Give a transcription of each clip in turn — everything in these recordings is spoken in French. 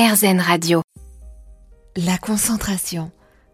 RZN Radio. La concentration.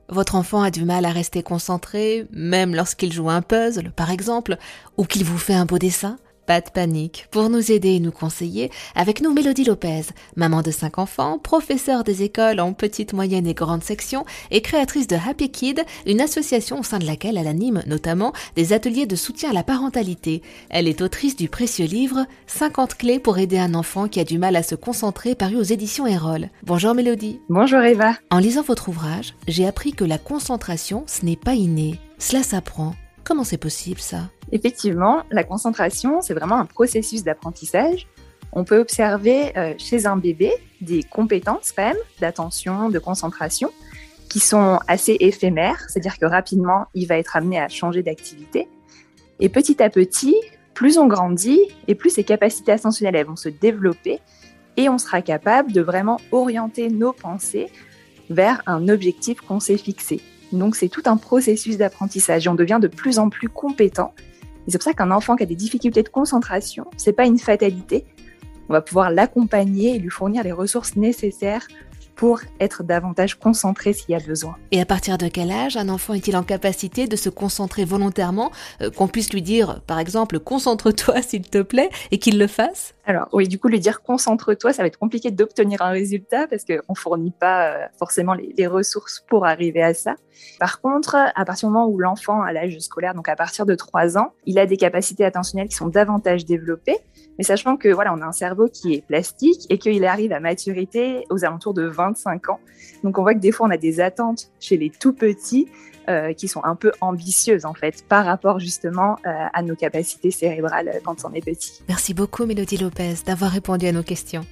Votre enfant a du mal à rester concentré, même lorsqu'il joue un puzzle, par exemple, ou qu'il vous fait un beau dessin pas de panique. Pour nous aider et nous conseiller, avec nous Mélodie Lopez, maman de cinq enfants, professeure des écoles en petite, moyenne et grande section et créatrice de Happy Kid, une association au sein de laquelle elle anime notamment des ateliers de soutien à la parentalité. Elle est autrice du précieux livre 50 clés pour aider un enfant qui a du mal à se concentrer paru aux éditions Erol. Bonjour Mélodie. Bonjour Eva. En lisant votre ouvrage, j'ai appris que la concentration, ce n'est pas inné. Cela s'apprend. Comment c'est possible ça? Effectivement, la concentration, c'est vraiment un processus d'apprentissage. On peut observer euh, chez un bébé des compétences quand même d'attention, de concentration, qui sont assez éphémères, c'est-à-dire que rapidement, il va être amené à changer d'activité. Et petit à petit, plus on grandit et plus ses capacités attentionnelles vont se développer et on sera capable de vraiment orienter nos pensées vers un objectif qu'on s'est fixé. Donc c'est tout un processus d'apprentissage on devient de plus en plus compétent. Et c'est pour ça qu'un enfant qui a des difficultés de concentration, c'est pas une fatalité. On va pouvoir l'accompagner et lui fournir les ressources nécessaires pour être davantage concentré s'il y a besoin. Et à partir de quel âge un enfant est-il en capacité de se concentrer volontairement, euh, qu'on puisse lui dire par exemple concentre-toi s'il te plaît et qu'il le fasse? Alors oui, du coup lui dire concentre-toi, ça va être compliqué d'obtenir un résultat parce qu'on ne fournit pas euh, forcément les, les, ressources pour arriver à ça. Par contre, à partir du moment où l'enfant a l'âge scolaire, donc à partir de 3 ans, il a des capacités attentionnelles qui sont davantage développées. Mais sachant que voilà, on a un cerveau qui est plastique et qu'il arrive à maturité aux alentours de 25 ans. Donc on voit que des fois on a des attentes chez les tout petits euh, qui sont un peu ambitieuses en fait par rapport justement euh, à nos capacités cérébrales quand on est petit. Merci beaucoup Mélodie Lopez d'avoir répondu à nos questions.